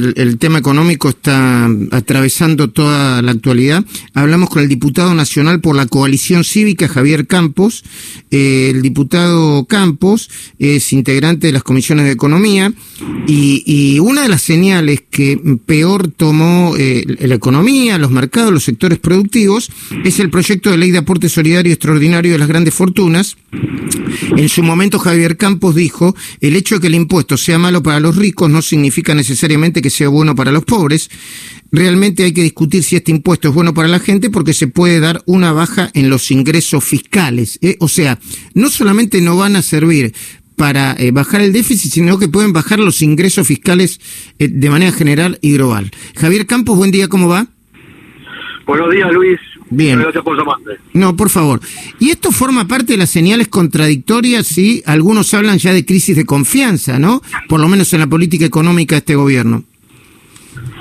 El, tema económico está atravesando toda la actualidad. Hablamos con el diputado nacional por la coalición cívica, Javier Campos. Eh, el diputado Campos es integrante de las comisiones de economía y, una de las señales que peor tomó eh, la economía, los mercados, los sectores productivos, es el proyecto de ley de aporte solidario extraordinario de las grandes fortunas. En su momento Javier Campos dijo, el hecho de que el impuesto sea malo para los ricos no significa necesariamente que sea bueno para los pobres. Realmente hay que discutir si este impuesto es bueno para la gente porque se puede dar una baja en los ingresos fiscales. ¿eh? O sea, no solamente no van a servir para eh, bajar el déficit, sino que pueden bajar los ingresos fiscales eh, de manera general y global. Javier Campos, buen día, ¿cómo va? Buenos días, Luis. Bien. Gracias por llamarme. No, por favor. Y esto forma parte de las señales contradictorias, sí. Algunos hablan ya de crisis de confianza, ¿no? Por lo menos en la política económica de este gobierno.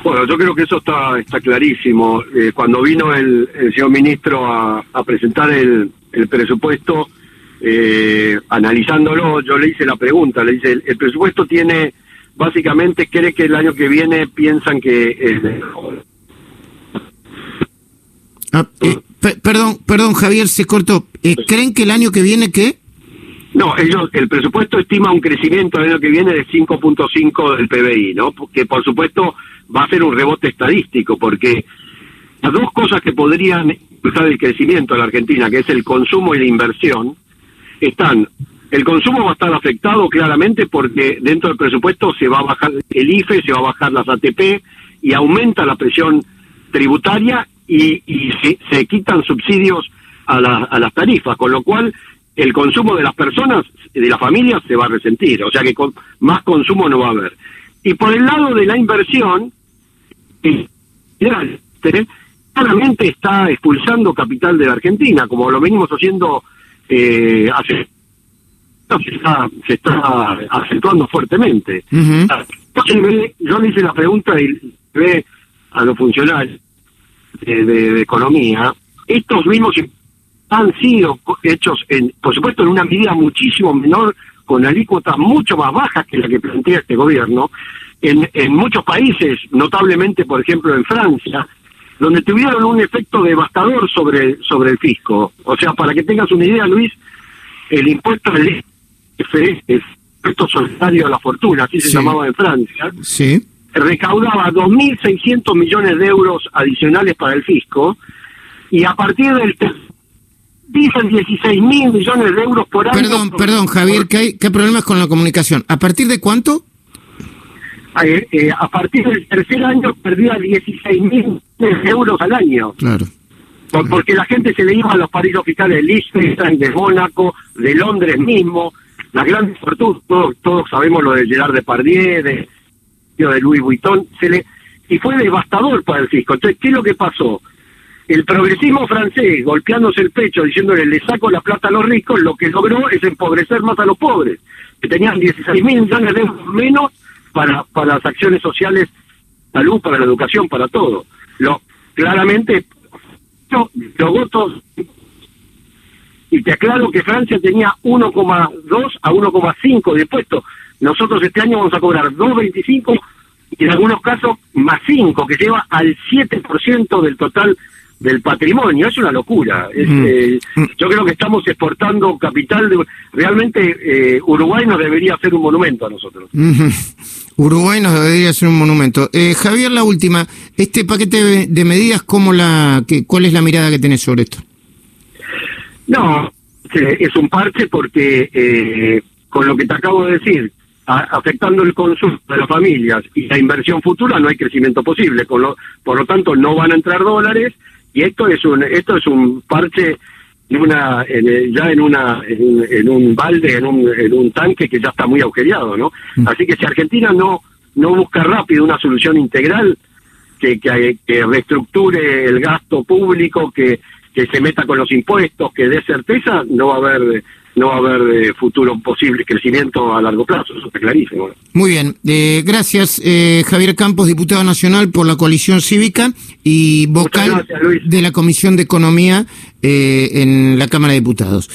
Bueno, yo creo que eso está, está clarísimo. Eh, cuando vino el, señor ministro a, presentar el, presupuesto, eh, analizándolo, yo le hice la pregunta, le dice, el, presupuesto tiene, básicamente, cree que el año que viene piensan que. Ah, eh, perdón, perdón, Javier, se cortó. ¿Creen que el año que viene qué? No, ellos, el presupuesto estima un crecimiento el año que viene de 5.5 del PBI, ¿no? Que por supuesto va a ser un rebote estadístico, porque las dos cosas que podrían impulsar el crecimiento de la Argentina, que es el consumo y la inversión, están. El consumo va a estar afectado claramente porque dentro del presupuesto se va a bajar el IFE, se va a bajar las ATP y aumenta la presión tributaria y, se, quitan subsidios a, a las tarifas, con lo cual el consumo de las personas, de las familias, se va a resentir, o sea que con más consumo no va a haber. Y por el lado de la inversión, claramente está expulsando capital de la Argentina, como lo venimos haciendo eh, hace se está, se está acentuando fuertemente. yo le hice la pregunta y ve a los funcionarios de, economía, estos mismos han sido hechos, en, por supuesto, en una medida muchísimo menor, con alícuotas mucho más bajas que la que plantea este gobierno, en, en muchos países, notablemente, por ejemplo, en Francia, donde tuvieron un efecto devastador sobre, sobre el fisco. O sea, para que tengas una idea, Luis, el impuesto del IFE, el impuesto solidario a la fortuna, así se llamaba en Francia, sí. recaudaba 2.600 millones de euros adicionales para el fisco, y a partir del dicen 16 mil millones de euros por año. Perdón, perdón, Javier, que hay, ¿qué problemas con la comunicación? ¿A partir de cuánto? Eh, eh, a partir del tercer año perdía 16 mil euros al año. Claro. porque la gente se le iba a los paraísos fiscales de Liechtenstein, de Mónaco, de Londres mismo, las grandes fortunas, todos, sabemos lo de Gerard Depardieu, de, de Louis Vuitton, se le, y fue devastador para el fisco. Entonces, ¿qué es lo que pasó? El progresismo francés, golpeándose el pecho, diciéndole le saco la plata a los ricos, lo que logró es empobrecer más a los pobres, que tenían 16 mil millones de euros menos para, para las acciones sociales, salud, para la educación, para todo. Lo, claramente, los votos, y te aclaro que Francia tenía 1,2 a 1,5 de puesto. Nosotros este año vamos a cobrar 2,25 y en algunos casos más 5, que lleva al 7% del total del patrimonio, es una locura. Mm. Eh, yo creo que estamos exportando capital. De, realmente eh, Uruguay nos debería hacer un monumento a nosotros. Uruguay nos debería hacer un monumento. Eh, Javier, la última. Este paquete de medidas, ¿cómo la, que, ¿cuál es la mirada que tenés sobre esto? No, es un parche porque con lo que te acabo de decir, afectando el consumo de las familias y la inversión futura, no hay crecimiento posible. Con lo, por lo tanto, no van a entrar dólares y esto es un esto es un parche en una ya en una en, un balde en un, en un tanque que ya está muy agujereado no mm. así que si Argentina no no busca rápido una solución integral que, que, que reestructure el gasto público que que se meta con los impuestos que dé certeza no va a haber no va a haber eh, futuro posible crecimiento a largo plazo, eso está clarísimo. Muy bien, eh, gracias eh, Javier Campos, diputado nacional por la coalición cívica y vocal de la Comisión de Economía en la Cámara de Diputados.